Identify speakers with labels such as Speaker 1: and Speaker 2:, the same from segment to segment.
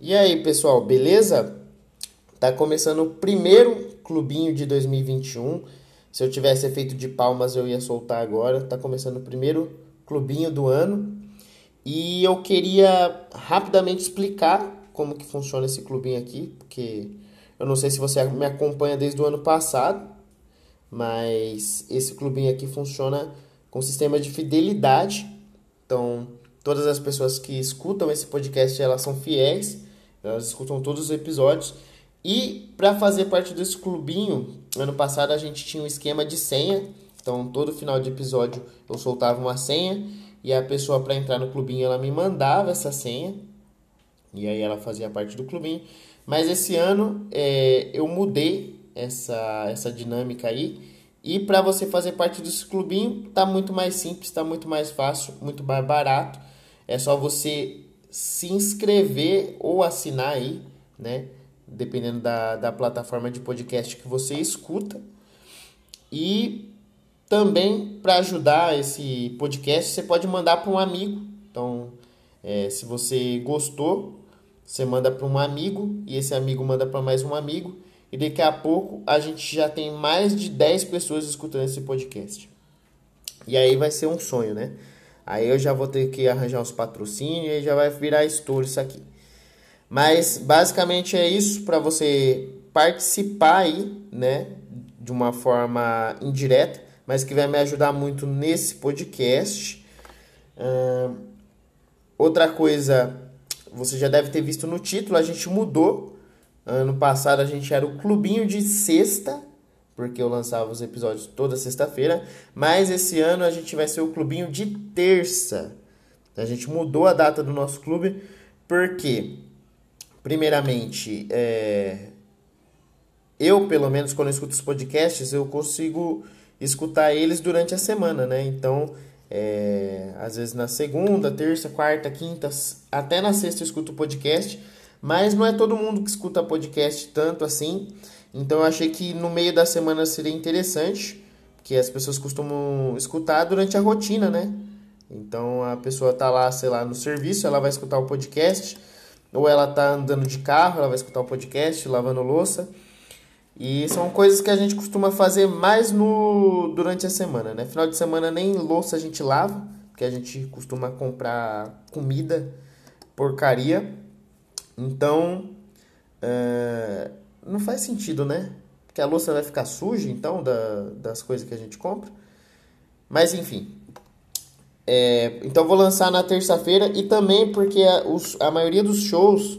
Speaker 1: E aí, pessoal, beleza? Tá começando o primeiro clubinho de 2021. Se eu tivesse efeito de palmas, eu ia soltar agora. Tá começando o primeiro clubinho do ano. E eu queria rapidamente explicar como que funciona esse clubinho aqui, porque eu não sei se você me acompanha desde o ano passado, mas esse clubinho aqui funciona com sistema de fidelidade. Então, todas as pessoas que escutam esse podcast, elas são fiéis, elas escutam todos os episódios. E para fazer parte desse clubinho, ano passado a gente tinha um esquema de senha. Então, todo final de episódio eu soltava uma senha e a pessoa para entrar no clubinho ela me mandava essa senha. E aí ela fazia parte do clubinho. Mas esse ano é, eu mudei essa, essa dinâmica aí. E para você fazer parte desse clubinho, tá muito mais simples, tá muito mais fácil, muito mais barato. É só você se inscrever ou assinar aí, né? Dependendo da, da plataforma de podcast que você escuta. E também para ajudar esse podcast, você pode mandar para um amigo. Então, é, se você gostou, você manda para um amigo e esse amigo manda para mais um amigo. E daqui a pouco a gente já tem mais de 10 pessoas escutando esse podcast. E aí vai ser um sonho, né? Aí eu já vou ter que arranjar uns patrocínios e já vai virar estouro isso aqui. Mas basicamente é isso para você participar aí, né, de uma forma indireta, mas que vai me ajudar muito nesse podcast. Uh, outra coisa, você já deve ter visto no título, a gente mudou. Ano passado a gente era o clubinho de sexta porque eu lançava os episódios toda sexta-feira, mas esse ano a gente vai ser o clubinho de terça. A gente mudou a data do nosso clube, porque, primeiramente, é... eu, pelo menos, quando eu escuto os podcasts, eu consigo escutar eles durante a semana, né? Então, é... às vezes na segunda, terça, quarta, quinta, até na sexta eu escuto o podcast, mas não é todo mundo que escuta podcast tanto assim. Então eu achei que no meio da semana seria interessante, que as pessoas costumam escutar durante a rotina, né? Então a pessoa tá lá, sei lá, no serviço, ela vai escutar o podcast, ou ela tá andando de carro, ela vai escutar o podcast, lavando louça. E são coisas que a gente costuma fazer mais no durante a semana, né? Final de semana nem louça a gente lava, porque a gente costuma comprar comida porcaria. Então, é, não faz sentido, né? Porque a louça vai ficar suja, então, da, das coisas que a gente compra. Mas, enfim. É, então, vou lançar na terça-feira e também porque a, os, a maioria dos shows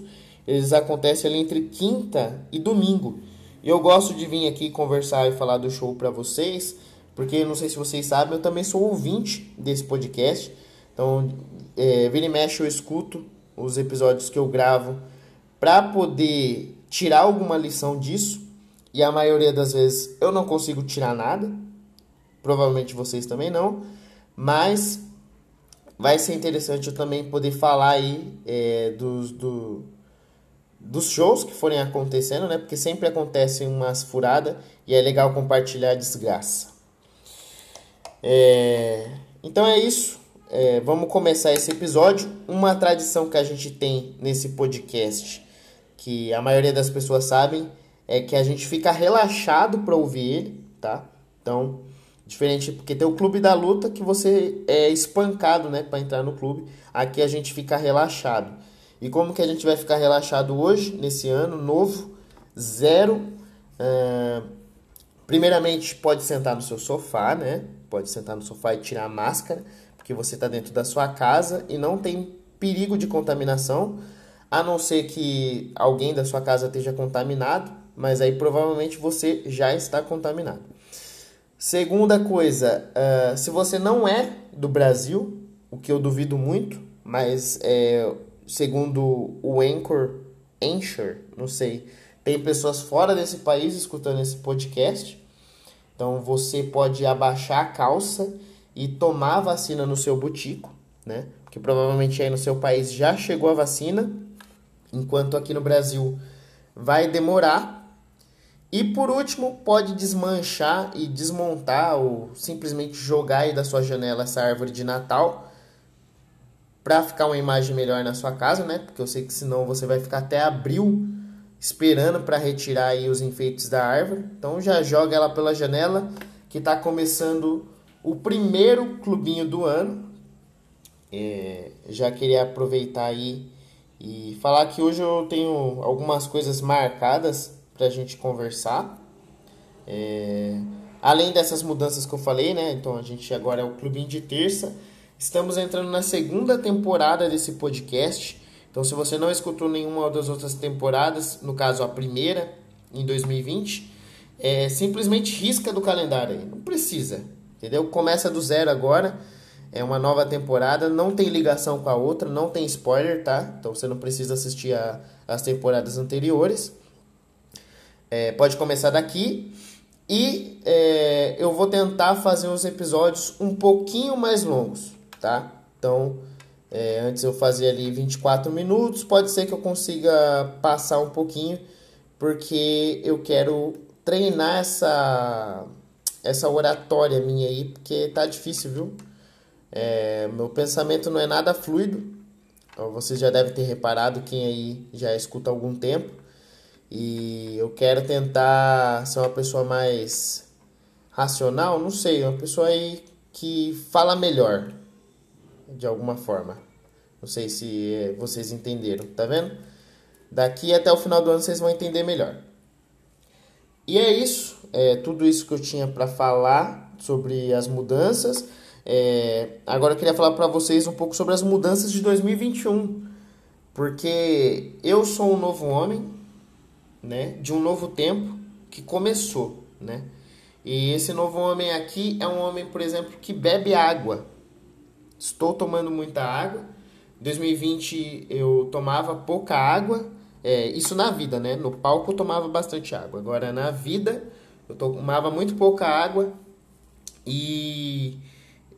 Speaker 1: eles acontecem ali entre quinta e domingo. E eu gosto de vir aqui conversar e falar do show para vocês, porque não sei se vocês sabem, eu também sou ouvinte desse podcast. Então, é, vira e mexe eu escuto os episódios que eu gravo para poder tirar alguma lição disso, e a maioria das vezes eu não consigo tirar nada, provavelmente vocês também não, mas vai ser interessante eu também poder falar aí é, dos, do, dos shows que forem acontecendo, né? Porque sempre acontecem umas furadas e é legal compartilhar a desgraça. É, então é isso. É, vamos começar esse episódio. Uma tradição que a gente tem nesse podcast que a maioria das pessoas sabem, é que a gente fica relaxado para ouvir ele, tá? Então, diferente porque tem o clube da luta que você é espancado, né, para entrar no clube. Aqui a gente fica relaxado. E como que a gente vai ficar relaxado hoje nesse ano novo? Zero. Uh, primeiramente, pode sentar no seu sofá, né? Pode sentar no sofá e tirar a máscara, porque você está dentro da sua casa e não tem perigo de contaminação a não ser que alguém da sua casa esteja contaminado, mas aí provavelmente você já está contaminado. Segunda coisa, uh, se você não é do Brasil, o que eu duvido muito, mas é, segundo o Anchor, Anchor, não sei, tem pessoas fora desse país escutando esse podcast, então você pode abaixar a calça e tomar a vacina no seu butico, né? Porque provavelmente aí no seu país já chegou a vacina enquanto aqui no Brasil vai demorar. E por último, pode desmanchar e desmontar ou simplesmente jogar aí da sua janela essa árvore de Natal para ficar uma imagem melhor na sua casa, né? Porque eu sei que senão você vai ficar até abril esperando para retirar aí os enfeites da árvore. Então já joga ela pela janela, que está começando o primeiro clubinho do ano. É, já queria aproveitar aí e falar que hoje eu tenho algumas coisas marcadas para a gente conversar. É, além dessas mudanças que eu falei, né? Então a gente agora é o clubinho de terça. Estamos entrando na segunda temporada desse podcast. Então, se você não escutou nenhuma das outras temporadas, no caso a primeira, em 2020, é, simplesmente risca do calendário aí. Não precisa, entendeu? Começa do zero agora. É uma nova temporada, não tem ligação com a outra, não tem spoiler, tá? Então você não precisa assistir a, as temporadas anteriores. É, pode começar daqui. E é, eu vou tentar fazer os episódios um pouquinho mais longos, tá? Então, é, antes eu fazia ali 24 minutos, pode ser que eu consiga passar um pouquinho, porque eu quero treinar essa, essa oratória minha aí, porque tá difícil, viu? É, meu pensamento não é nada fluido, então, vocês já devem ter reparado, quem aí já escuta há algum tempo, e eu quero tentar ser uma pessoa mais racional, não sei, uma pessoa aí que fala melhor, de alguma forma. Não sei se eh, vocês entenderam, tá vendo? Daqui até o final do ano vocês vão entender melhor. E é isso, é tudo isso que eu tinha para falar sobre as mudanças. É, agora eu queria falar para vocês um pouco sobre as mudanças de 2021, porque eu sou um novo homem, né, de um novo tempo que começou, né? E esse novo homem aqui é um homem, por exemplo, que bebe água, estou tomando muita água. Em 2020 eu tomava pouca água, é, isso na vida, né? No palco eu tomava bastante água. Agora na vida eu tomava muito pouca água e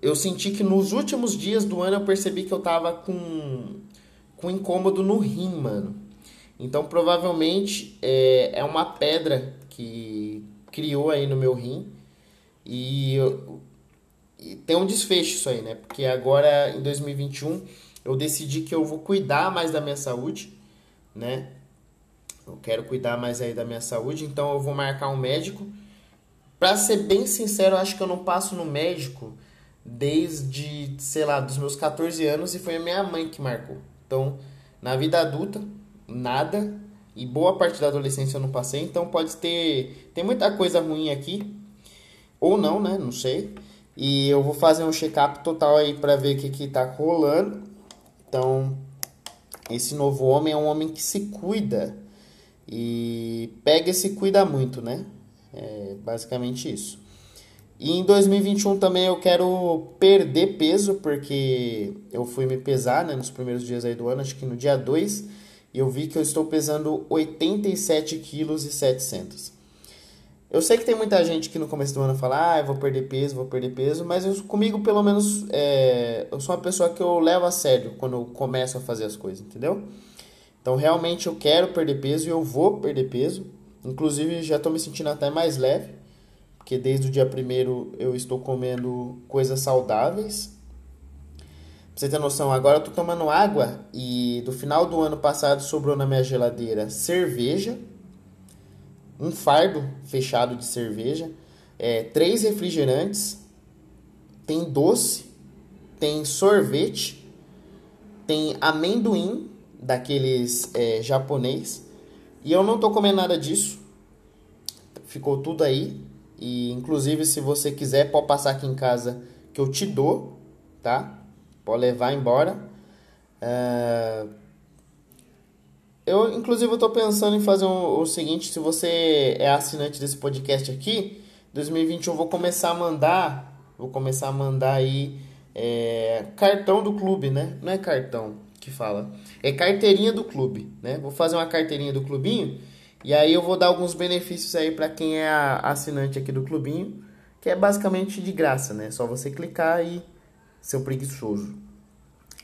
Speaker 1: eu senti que nos últimos dias do ano eu percebi que eu tava com, com incômodo no rim, mano. Então provavelmente é, é uma pedra que criou aí no meu rim. E eu, e tem um desfecho isso aí, né? Porque agora em 2021 eu decidi que eu vou cuidar mais da minha saúde, né? Eu quero cuidar mais aí da minha saúde, então eu vou marcar um médico. Pra ser bem sincero, eu acho que eu não passo no médico desde, sei lá, dos meus 14 anos e foi a minha mãe que marcou. Então, na vida adulta, nada. E boa parte da adolescência eu não passei, então pode ter. Tem muita coisa ruim aqui. Ou não, né? Não sei. E eu vou fazer um check-up total aí para ver o que, que tá rolando. Então, esse novo homem é um homem que se cuida. E pega e se cuida muito, né? É basicamente isso. E em 2021 também eu quero perder peso, porque eu fui me pesar né, nos primeiros dias aí do ano, acho que no dia 2, e eu vi que eu estou pesando 87 quilos e 700. Eu sei que tem muita gente que no começo do ano fala, ah, eu vou perder peso, vou perder peso, mas eu, comigo, pelo menos, é, eu sou uma pessoa que eu levo a sério quando eu começo a fazer as coisas, entendeu? Então, realmente, eu quero perder peso e eu vou perder peso. Inclusive, já estou me sentindo até mais leve, porque desde o dia primeiro eu estou comendo coisas saudáveis. Pra você ter noção, agora eu tô tomando água e do final do ano passado sobrou na minha geladeira cerveja um fardo fechado de cerveja, é, três refrigerantes, tem doce, tem sorvete, tem amendoim daqueles é, japonês. E eu não tô comendo nada disso. Ficou tudo aí. E inclusive se você quiser pode passar aqui em casa que eu te dou, tá? Pode levar embora. Uh, eu, inclusive, tô pensando em fazer um, o seguinte, se você é assinante desse podcast aqui, 2021 eu vou começar a mandar, vou começar a mandar aí é, cartão do clube, né? Não é cartão que fala, é carteirinha do clube, né? Vou fazer uma carteirinha do clubinho e aí eu vou dar alguns benefícios aí para quem é assinante aqui do clubinho, que é basicamente de graça, né? Só você clicar e seu preguiçoso.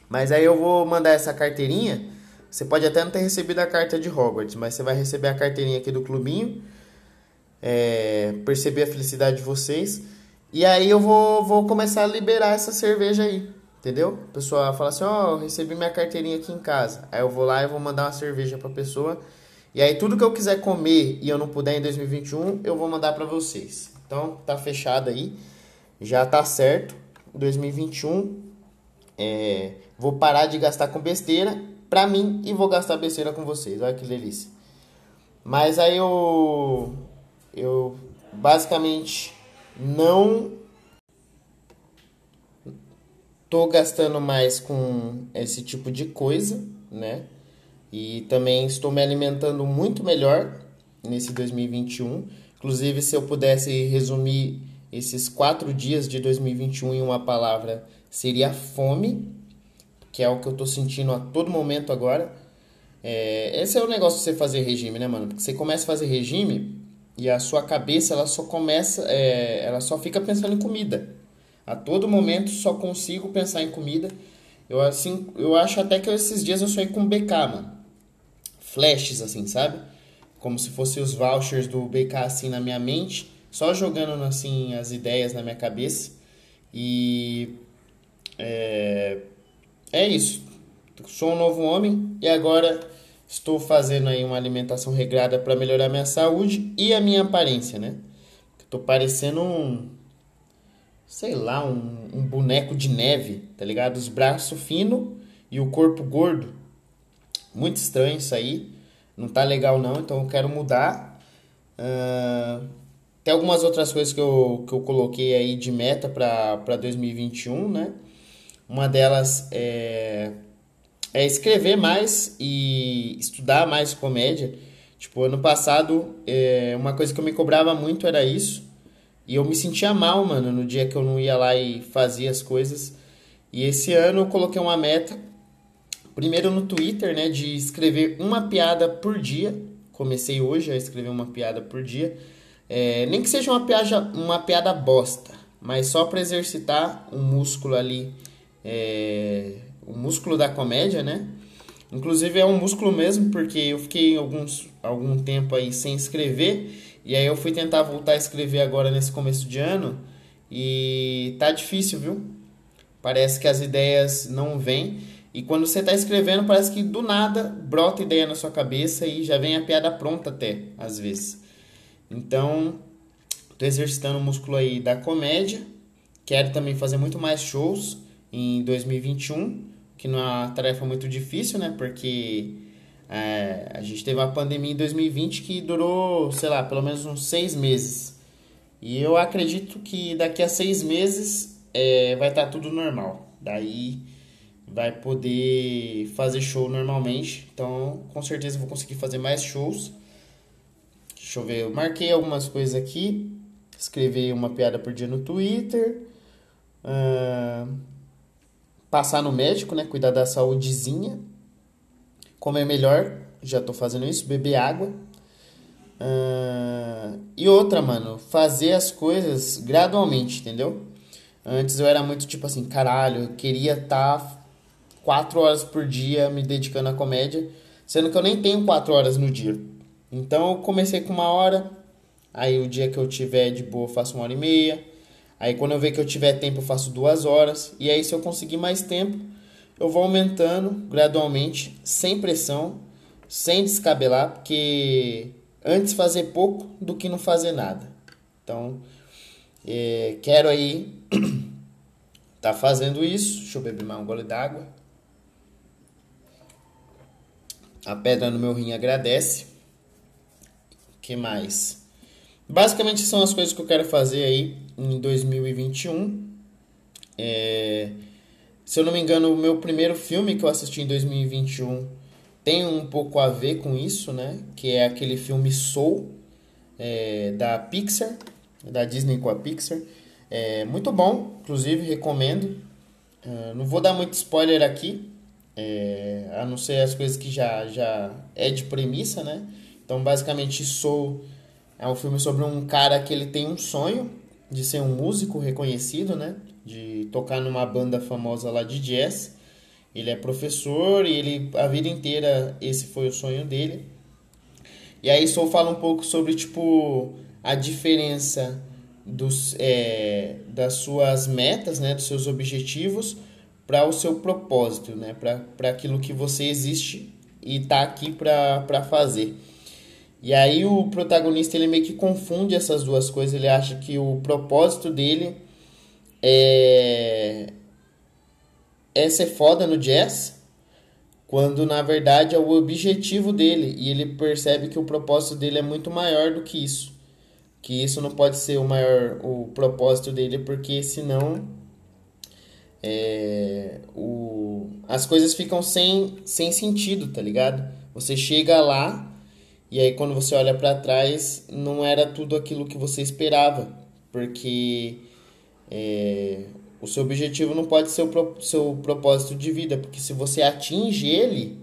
Speaker 1: Mas aí eu vou mandar essa carteirinha você pode até não ter recebido a carta de Hogwarts, mas você vai receber a carteirinha aqui do clubinho. É, perceber a felicidade de vocês. E aí eu vou, vou começar a liberar essa cerveja aí. Entendeu? A pessoa fala assim, ó, oh, recebi minha carteirinha aqui em casa. Aí eu vou lá e vou mandar uma cerveja pra pessoa. E aí tudo que eu quiser comer e eu não puder em 2021, eu vou mandar para vocês. Então tá fechado aí. Já tá certo. 2021 é, vou parar de gastar com besteira pra mim e vou gastar besteira com vocês. Olha que delícia. Mas aí eu eu basicamente não tô gastando mais com esse tipo de coisa, né? E também estou me alimentando muito melhor nesse 2021. Inclusive, se eu pudesse resumir esses quatro dias de 2021 em uma palavra, seria fome, que é o que eu estou sentindo a todo momento agora. É, esse é o negócio de você fazer regime, né, mano? Porque você começa a fazer regime e a sua cabeça ela só começa, é, ela só fica pensando em comida. A todo momento só consigo pensar em comida. Eu assim, eu acho até que esses dias eu sonhei com BK, mano. Flashes assim, sabe? Como se fossem os vouchers do BK assim na minha mente, só jogando assim as ideias na minha cabeça. E é, é isso. Sou um novo homem e agora estou fazendo aí uma alimentação regrada para melhorar minha saúde e a minha aparência, né? Tô parecendo um sei lá, um, um boneco de neve, tá ligado? Os braços finos e o corpo gordo. Muito estranho isso aí. Não tá legal não, então eu quero mudar. Uh, tem algumas outras coisas que eu, que eu coloquei aí de meta para 2021, né? Uma delas é, é escrever mais e estudar mais comédia. Tipo, ano passado, é, uma coisa que eu me cobrava muito era isso. E eu me sentia mal, mano, no dia que eu não ia lá e fazia as coisas. E esse ano eu coloquei uma meta, primeiro no Twitter, né, de escrever uma piada por dia. Comecei hoje a escrever uma piada por dia. É, nem que seja uma piada, uma piada bosta, mas só para exercitar o músculo ali, é, o músculo da comédia, né? Inclusive é um músculo mesmo, porque eu fiquei alguns, algum tempo aí sem escrever e aí eu fui tentar voltar a escrever agora nesse começo de ano e tá difícil, viu? Parece que as ideias não vêm. E quando você está escrevendo, parece que do nada brota ideia na sua cabeça e já vem a piada pronta até, às vezes. Então, tô exercitando o músculo aí da comédia. Quero também fazer muito mais shows em 2021, que não é uma tarefa muito difícil, né? Porque é, a gente teve uma pandemia em 2020 que durou, sei lá, pelo menos uns seis meses. E eu acredito que daqui a seis meses é, vai estar tá tudo normal. Daí vai poder fazer show normalmente. Então, com certeza vou conseguir fazer mais shows. Deixa eu ver, eu marquei algumas coisas aqui. Escrever uma piada por dia no Twitter. Uh, passar no médico, né? Cuidar da saúdezinha comer melhor, já tô fazendo isso, beber água. Uh, e outra, mano, fazer as coisas gradualmente, entendeu? Antes eu era muito tipo assim, caralho, eu queria estar tá quatro horas por dia me dedicando à comédia, sendo que eu nem tenho quatro horas no dia. Então eu comecei com uma hora, aí o dia que eu tiver de boa eu faço uma hora e meia, aí quando eu ver que eu tiver tempo eu faço duas horas, e aí se eu conseguir mais tempo, eu vou aumentando gradualmente, sem pressão, sem descabelar, porque antes fazer pouco do que não fazer nada. Então, é, quero aí tá fazendo isso. Deixa eu beber mais um gole d'água. A pedra no meu rim agradece. Que mais? Basicamente são as coisas que eu quero fazer aí em 2021. É, se eu não me engano, o meu primeiro filme que eu assisti em 2021 tem um pouco a ver com isso, né? Que é aquele filme Soul, é, da Pixar, da Disney com a Pixar. É muito bom, inclusive recomendo. Uh, não vou dar muito spoiler aqui, é, a não ser as coisas que já, já é de premissa, né? Então, basicamente, Soul é um filme sobre um cara que ele tem um sonho de ser um músico reconhecido, né? de tocar numa banda famosa lá de jazz. Ele é professor e ele a vida inteira esse foi o sonho dele. E aí Soul fala um pouco sobre tipo a diferença dos, é, das suas metas, né, dos seus objetivos para o seu propósito, né? Para aquilo que você existe e tá aqui para fazer. E aí o protagonista ele meio que confunde essas duas coisas, ele acha que o propósito dele é é ser foda no jazz, quando na verdade é o objetivo dele e ele percebe que o propósito dele é muito maior do que isso. Que isso não pode ser o maior o propósito dele, porque senão é, o, as coisas ficam sem, sem sentido, tá ligado? Você chega lá e aí quando você olha para trás não era tudo aquilo que você esperava, porque é, o seu objetivo não pode ser o pro, seu propósito de vida, porque se você atinge ele,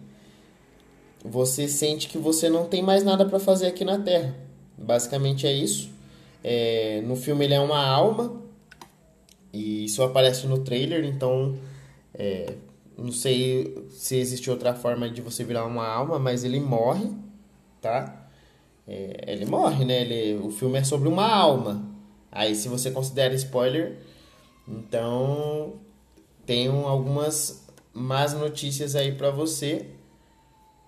Speaker 1: você sente que você não tem mais nada para fazer aqui na Terra. Basicamente é isso. É, no filme ele é uma alma e isso aparece no trailer, então é, não sei se existe outra forma de você virar uma alma, mas ele morre, tá? É, ele morre, né? Ele, o filme é sobre uma alma. Aí se você considera spoiler, então tenho algumas más notícias aí para você,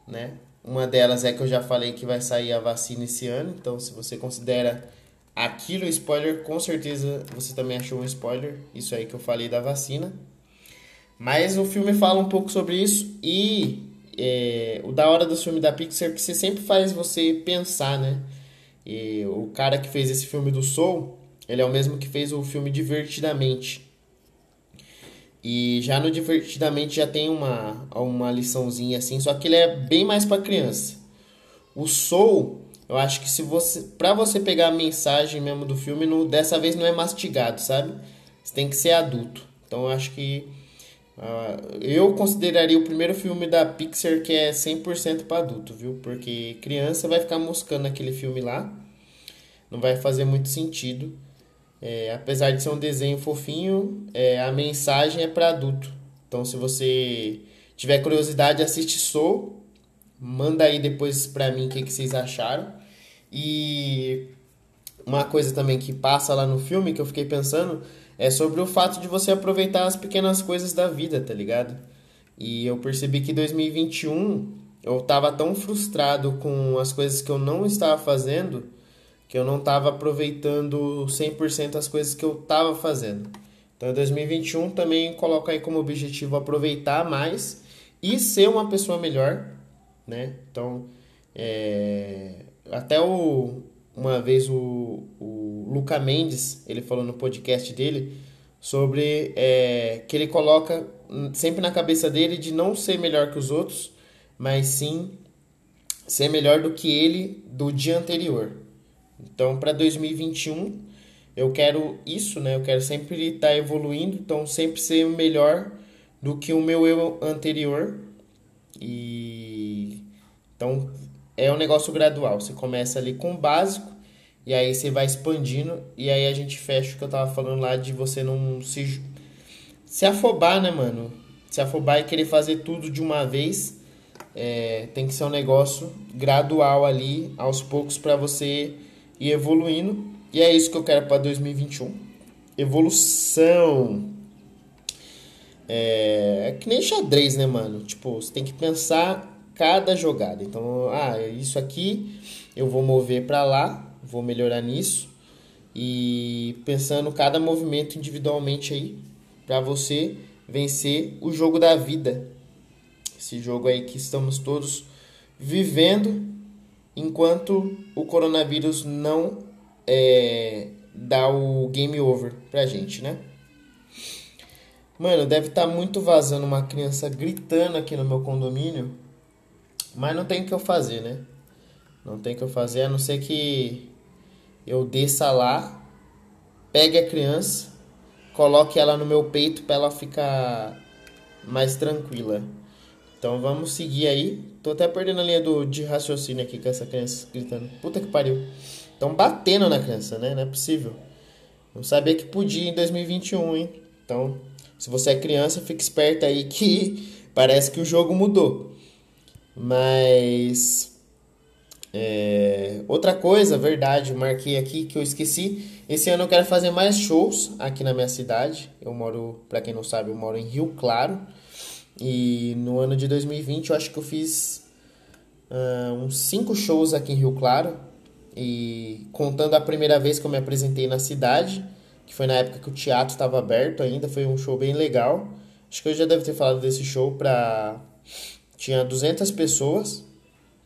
Speaker 1: né? Uma delas é que eu já falei que vai sair a vacina esse ano, então se você considera Aquilo, spoiler, com certeza você também achou um spoiler. Isso aí que eu falei da vacina. Mas o filme fala um pouco sobre isso e é, o da hora do filme da Pixar que você sempre faz você pensar, né? E o cara que fez esse filme do Soul, ele é o mesmo que fez o filme Divertidamente. E já no Divertidamente já tem uma, uma liçãozinha assim, só que ele é bem mais para criança. O Soul eu acho que se você, para você pegar a mensagem mesmo do filme, no, dessa vez não é mastigado, sabe? Você tem que ser adulto. Então eu acho que uh, eu consideraria o primeiro filme da Pixar que é 100% para adulto, viu? Porque criança vai ficar moscando aquele filme lá. Não vai fazer muito sentido. É, apesar de ser um desenho fofinho, é, a mensagem é para adulto. Então se você tiver curiosidade, assiste Soul Manda aí depois pra mim o que, que vocês acharam. E uma coisa também que passa lá no filme que eu fiquei pensando é sobre o fato de você aproveitar as pequenas coisas da vida, tá ligado? E eu percebi que 2021 eu tava tão frustrado com as coisas que eu não estava fazendo que eu não estava aproveitando 100% as coisas que eu estava fazendo. Então, 2021 também coloco aí como objetivo aproveitar mais e ser uma pessoa melhor né? Então, é, até o, uma vez o, o Luca Mendes, ele falou no podcast dele sobre é, que ele coloca sempre na cabeça dele de não ser melhor que os outros, mas sim ser melhor do que ele do dia anterior. Então, para 2021, eu quero isso, né? Eu quero sempre estar tá evoluindo, então sempre ser melhor do que o meu eu anterior. E então é um negócio gradual. Você começa ali com o básico e aí você vai expandindo e aí a gente fecha o que eu tava falando lá de você não se se afobar, né, mano? Se afobar e querer fazer tudo de uma vez. É, tem que ser um negócio gradual ali, aos poucos, para você ir evoluindo. E é isso que eu quero para 2021. Evolução. É, é que nem xadrez, né, mano? Tipo, você tem que pensar cada jogada. Então, ah, isso aqui eu vou mover para lá, vou melhorar nisso e pensando cada movimento individualmente aí para você vencer o jogo da vida. Esse jogo aí que estamos todos vivendo enquanto o coronavírus não é, dá o game over pra gente, né? Mano, deve estar tá muito vazando uma criança gritando aqui no meu condomínio mas não tem o que eu fazer, né? Não tem o que eu fazer, a não ser que eu desça lá, pegue a criança, coloque ela no meu peito para ela ficar mais tranquila. Então vamos seguir aí. Tô até perdendo a linha do, de raciocínio aqui com essa criança gritando. Puta que pariu. Estão batendo na criança, né? Não é possível. Não sabia que podia em 2021, hein? Então, se você é criança, fique esperto aí que parece que o jogo mudou. Mas É, outra coisa, verdade, marquei aqui que eu esqueci. Esse ano eu quero fazer mais shows aqui na minha cidade. Eu moro, para quem não sabe, eu moro em Rio Claro. E no ano de 2020 eu acho que eu fiz uh, uns 5 shows aqui em Rio Claro. E contando a primeira vez que eu me apresentei na cidade, que foi na época que o teatro estava aberto ainda, foi um show bem legal. Acho que eu já deve ter falado desse show pra. Tinha 200 pessoas.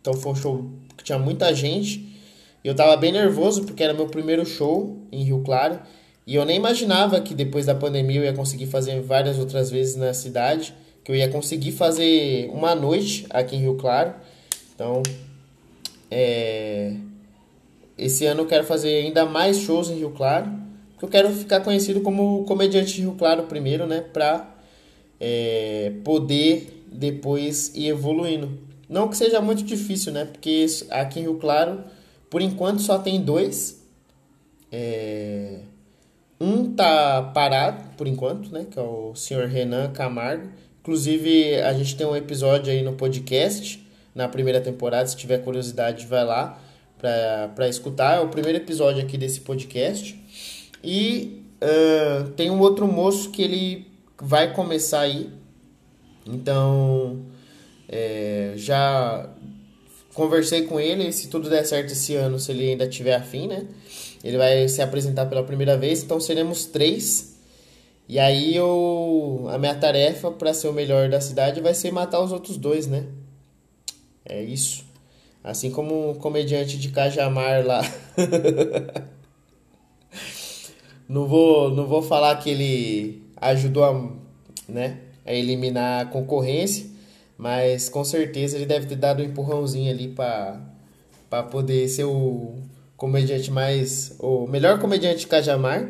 Speaker 1: Então foi um show que tinha muita gente. E eu tava bem nervoso porque era meu primeiro show em Rio Claro. E eu nem imaginava que depois da pandemia eu ia conseguir fazer várias outras vezes na cidade. Que eu ia conseguir fazer uma noite aqui em Rio Claro. Então, é... esse ano eu quero fazer ainda mais shows em Rio Claro. Porque eu quero ficar conhecido como comediante Rio Claro primeiro, né? Pra é... poder depois ir evoluindo. Não que seja muito difícil, né? Porque aqui em Rio Claro, por enquanto, só tem dois. É... Um tá parado, por enquanto, né? Que é o senhor Renan Camargo. Inclusive, a gente tem um episódio aí no podcast, na primeira temporada. Se tiver curiosidade, vai lá para escutar. É o primeiro episódio aqui desse podcast. E uh, tem um outro moço que ele vai começar aí. Então, é, já conversei com ele, se tudo der certo esse ano, se ele ainda tiver afim, né? Ele vai se apresentar pela primeira vez, então seremos três. E aí eu, a minha tarefa para ser o melhor da cidade vai ser matar os outros dois, né? É isso. Assim como o comediante de Cajamar lá. não vou, não vou falar que ele ajudou a, né, a eliminar a concorrência, mas com certeza ele deve ter dado um empurrãozinho ali para poder ser o comediante mais o melhor comediante de Cajamar.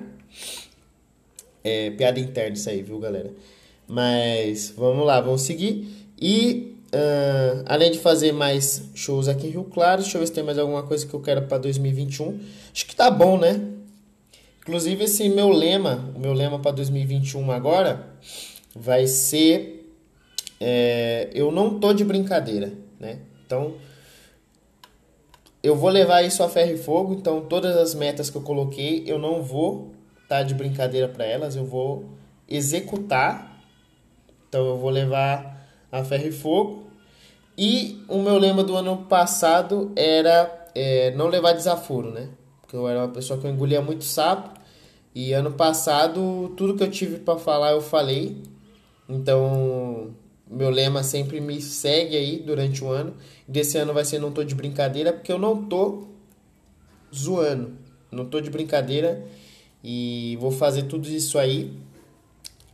Speaker 1: É piada interna isso aí, viu, galera? Mas vamos lá, vamos seguir. E uh, além de fazer mais shows aqui em Rio Claro, deixa eu ver se tem mais alguma coisa que eu quero para 2021. Acho que tá bom, né? Inclusive esse meu lema, o meu lema para 2021 agora vai ser é, eu não tô de brincadeira, né? Então, eu vou levar isso a ferro e fogo. Então, todas as metas que eu coloquei, eu não vou estar tá de brincadeira para elas, eu vou executar. Então, eu vou levar a ferro e fogo. E o meu lema do ano passado era é, não levar desaforo, né? Porque eu era uma pessoa que eu engolia muito sapo. E ano passado, tudo que eu tive para falar, eu falei. Então, meu lema sempre me segue aí durante o ano. Desse ano vai ser não tô de brincadeira, porque eu não tô zoando. Não tô de brincadeira e vou fazer tudo isso aí.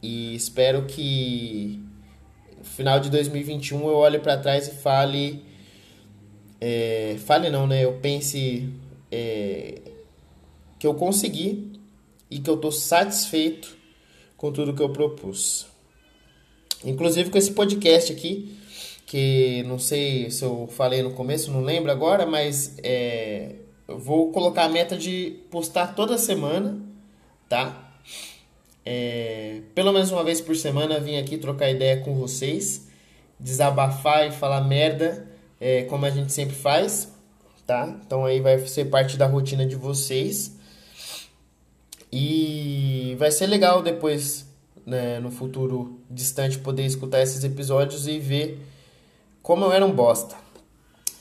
Speaker 1: E espero que no final de 2021 eu olhe para trás e fale é, fale não, né? Eu pense é, que eu consegui e que eu tô satisfeito com tudo que eu propus. Inclusive com esse podcast aqui, que não sei se eu falei no começo, não lembro agora, mas é, eu vou colocar a meta de postar toda semana, tá? É, pelo menos uma vez por semana vim aqui trocar ideia com vocês, desabafar e falar merda, é, como a gente sempre faz, tá? Então aí vai ser parte da rotina de vocês. E vai ser legal depois né, no futuro distante poder escutar esses episódios e ver como eu era um bosta.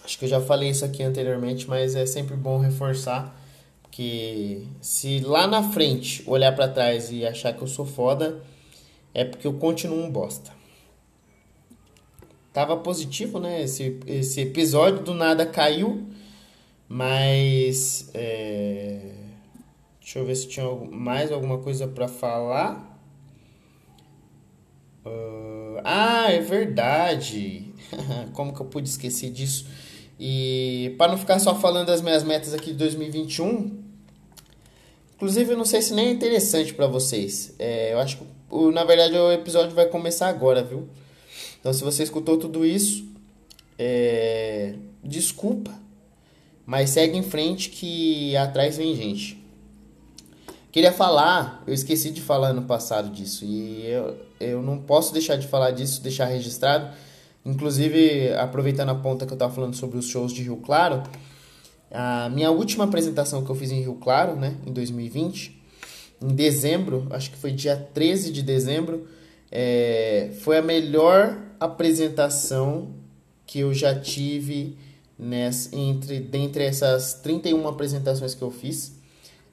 Speaker 1: Acho que eu já falei isso aqui anteriormente, mas é sempre bom reforçar que se lá na frente olhar para trás e achar que eu sou foda, é porque eu continuo um bosta. Tava positivo, né? Esse, esse episódio do nada caiu, mas é... deixa eu ver se tinha mais alguma coisa para falar. Uh, ah, é verdade. Como que eu pude esquecer disso? E para não ficar só falando das minhas metas aqui de 2021, inclusive eu não sei se nem é interessante para vocês. É, eu acho que na verdade o episódio vai começar agora, viu? Então se você escutou tudo isso, é, desculpa, mas segue em frente que atrás vem gente. Queria falar, eu esqueci de falar no passado disso, e eu, eu não posso deixar de falar disso, deixar registrado, Inclusive, aproveitando a ponta que eu estava falando sobre os shows de Rio Claro, a minha última apresentação que eu fiz em Rio Claro, né, em 2020, em dezembro, acho que foi dia 13 de dezembro, é, foi a melhor apresentação que eu já tive nessa, entre, dentre essas 31 apresentações que eu fiz.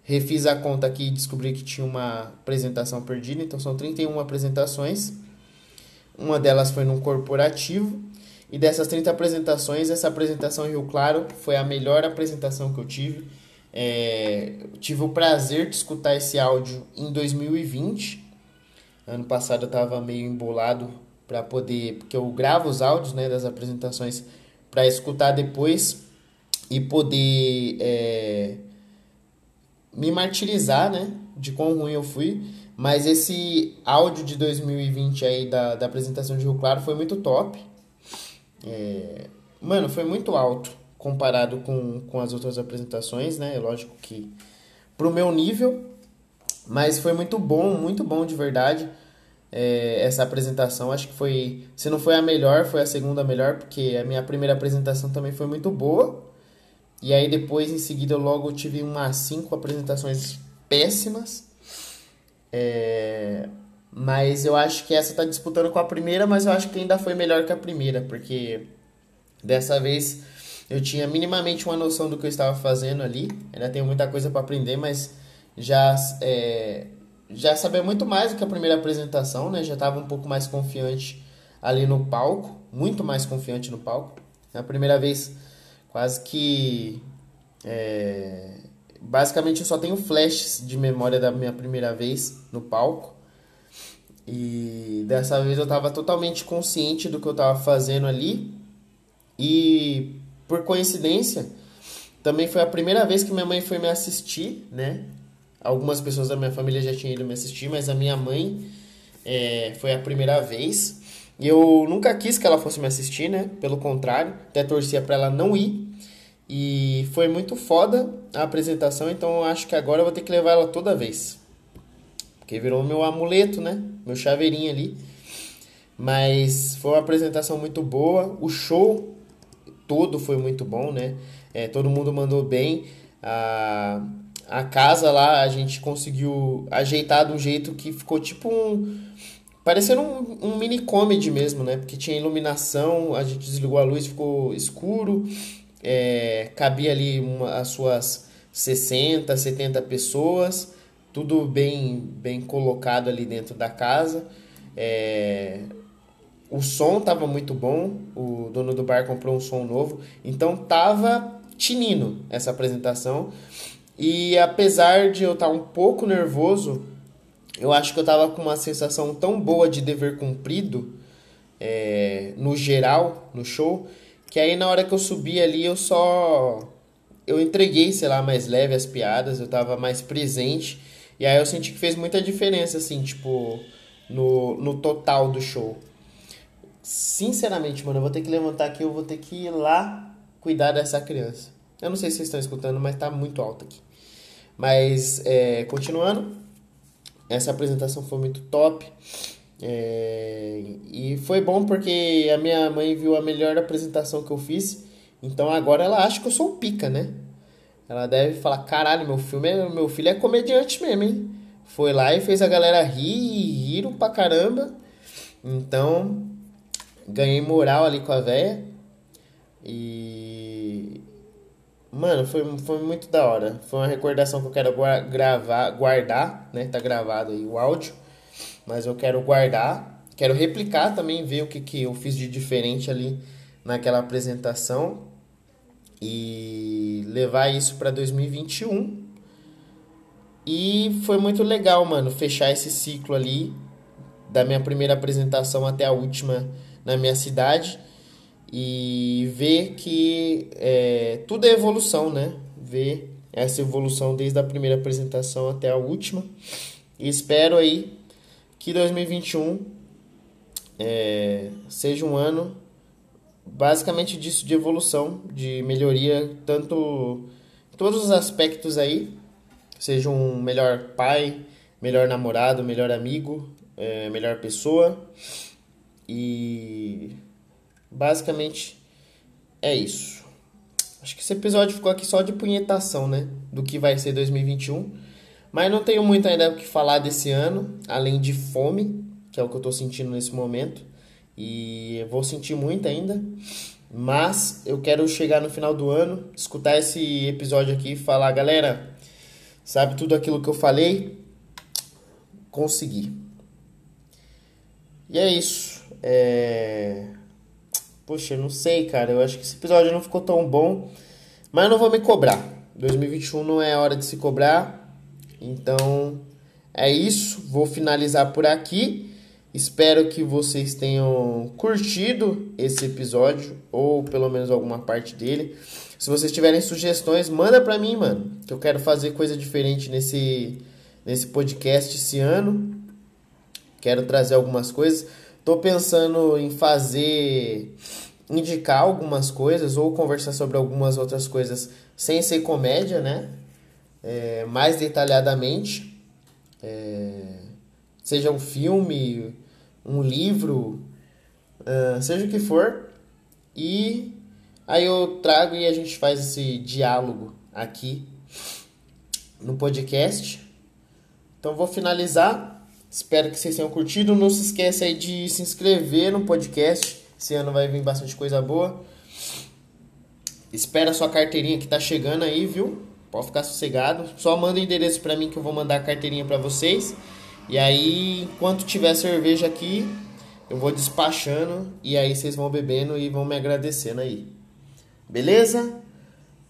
Speaker 1: Refiz a conta aqui e descobri que tinha uma apresentação perdida, então são 31 apresentações. Uma delas foi num corporativo. E dessas 30 apresentações, essa apresentação em Rio Claro foi a melhor apresentação que eu tive. É, tive o prazer de escutar esse áudio em 2020. Ano passado eu estava meio embolado para poder, porque eu gravo os áudios né, das apresentações para escutar depois e poder é, me martirizar, né, de quão ruim eu fui. Mas esse áudio de 2020 aí da, da apresentação de Rio Claro foi muito top. É, mano, foi muito alto comparado com, com as outras apresentações, né? Lógico que pro meu nível, mas foi muito bom, muito bom de verdade é, essa apresentação. Acho que foi, se não foi a melhor, foi a segunda melhor, porque a minha primeira apresentação também foi muito boa. E aí depois, em seguida, eu logo tive umas cinco apresentações péssimas. É, mas eu acho que essa tá disputando com a primeira, mas eu acho que ainda foi melhor que a primeira, porque dessa vez eu tinha minimamente uma noção do que eu estava fazendo ali. Ainda tenho muita coisa para aprender, mas já é, já sabia muito mais do que a primeira apresentação, né? Já estava um pouco mais confiante ali no palco, muito mais confiante no palco. Na primeira vez, quase que. É... Basicamente, eu só tenho flashes de memória da minha primeira vez no palco. E dessa vez eu estava totalmente consciente do que eu estava fazendo ali. E por coincidência, também foi a primeira vez que minha mãe foi me assistir, né? Algumas pessoas da minha família já tinham ido me assistir, mas a minha mãe é, foi a primeira vez. E eu nunca quis que ela fosse me assistir, né? Pelo contrário, até torcia para ela não ir. E foi muito foda a apresentação, então acho que agora eu vou ter que levar ela toda vez. Porque virou meu amuleto, né? Meu chaveirinho ali. Mas foi uma apresentação muito boa. O show todo foi muito bom, né? É, todo mundo mandou bem. A, a casa lá a gente conseguiu ajeitar de um jeito que ficou tipo um. Parecendo um, um mini comedy mesmo, né? Porque tinha iluminação, a gente desligou a luz, ficou escuro. É, cabia ali uma, as suas 60, 70 pessoas, tudo bem, bem colocado ali dentro da casa. É, o som tava muito bom, o dono do bar comprou um som novo, então tava tinindo essa apresentação. E apesar de eu estar um pouco nervoso, eu acho que eu estava com uma sensação tão boa de dever cumprido, é, no geral, no show, que aí na hora que eu subi ali eu só. Eu entreguei, sei lá, mais leve as piadas, eu estava mais presente. E aí eu senti que fez muita diferença, assim, tipo, no, no total do show. Sinceramente, mano, eu vou ter que levantar aqui, eu vou ter que ir lá cuidar dessa criança. Eu não sei se vocês estão escutando, mas tá muito alto aqui. Mas, é, continuando, essa apresentação foi muito top. É, e foi bom porque a minha mãe viu a melhor apresentação que eu fiz. Então agora ela acha que eu sou um pica, né? Ela deve falar: caralho, meu, filme é, meu filho é comediante mesmo, hein? Foi lá e fez a galera rir e riram pra caramba. Então, ganhei moral ali com a véia. E Mano, foi, foi muito da hora. Foi uma recordação que eu quero gravar, guardar, né? Tá gravado aí o áudio. Mas eu quero guardar. Quero replicar também, ver o que, que eu fiz de diferente ali naquela apresentação. E levar isso para 2021. E foi muito legal, mano, fechar esse ciclo ali. Da minha primeira apresentação até a última na minha cidade e ver que é, tudo é evolução, né? Ver essa evolução desde a primeira apresentação até a última. E espero aí que 2021 é, seja um ano basicamente disso de evolução, de melhoria, tanto todos os aspectos aí. Seja um melhor pai, melhor namorado, melhor amigo, é, melhor pessoa. E basicamente é isso. Acho que esse episódio ficou aqui só de punhetação, né? Do que vai ser 2021. Mas não tenho muito ainda o que falar desse ano, além de fome, que é o que eu tô sentindo nesse momento. E vou sentir muito ainda. Mas eu quero chegar no final do ano, escutar esse episódio aqui e falar, galera, sabe tudo aquilo que eu falei? Consegui. E é isso. É... Poxa, eu não sei, cara. Eu acho que esse episódio não ficou tão bom. Mas eu não vou me cobrar. 2021 não é hora de se cobrar. Então é isso. Vou finalizar por aqui. Espero que vocês tenham curtido esse episódio ou pelo menos alguma parte dele. Se vocês tiverem sugestões, manda para mim, mano, que eu quero fazer coisa diferente nesse nesse podcast esse ano. Quero trazer algumas coisas. Tô pensando em fazer indicar algumas coisas ou conversar sobre algumas outras coisas sem ser comédia, né? É, mais detalhadamente. É, seja um filme, um livro, uh, seja o que for, e aí eu trago e a gente faz esse diálogo aqui no podcast. Então vou finalizar. Espero que vocês tenham curtido. Não se esqueça aí de se inscrever no podcast. Esse ano vai vir bastante coisa boa. Espera a sua carteirinha que tá chegando aí, viu? Pode ficar sossegado. Só manda o endereço para mim que eu vou mandar a carteirinha para vocês. E aí, enquanto tiver cerveja aqui, eu vou despachando e aí vocês vão bebendo e vão me agradecendo aí. Beleza?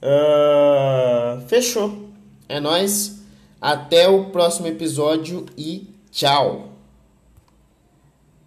Speaker 1: Uh, fechou. É nós. Até o próximo episódio e tchau.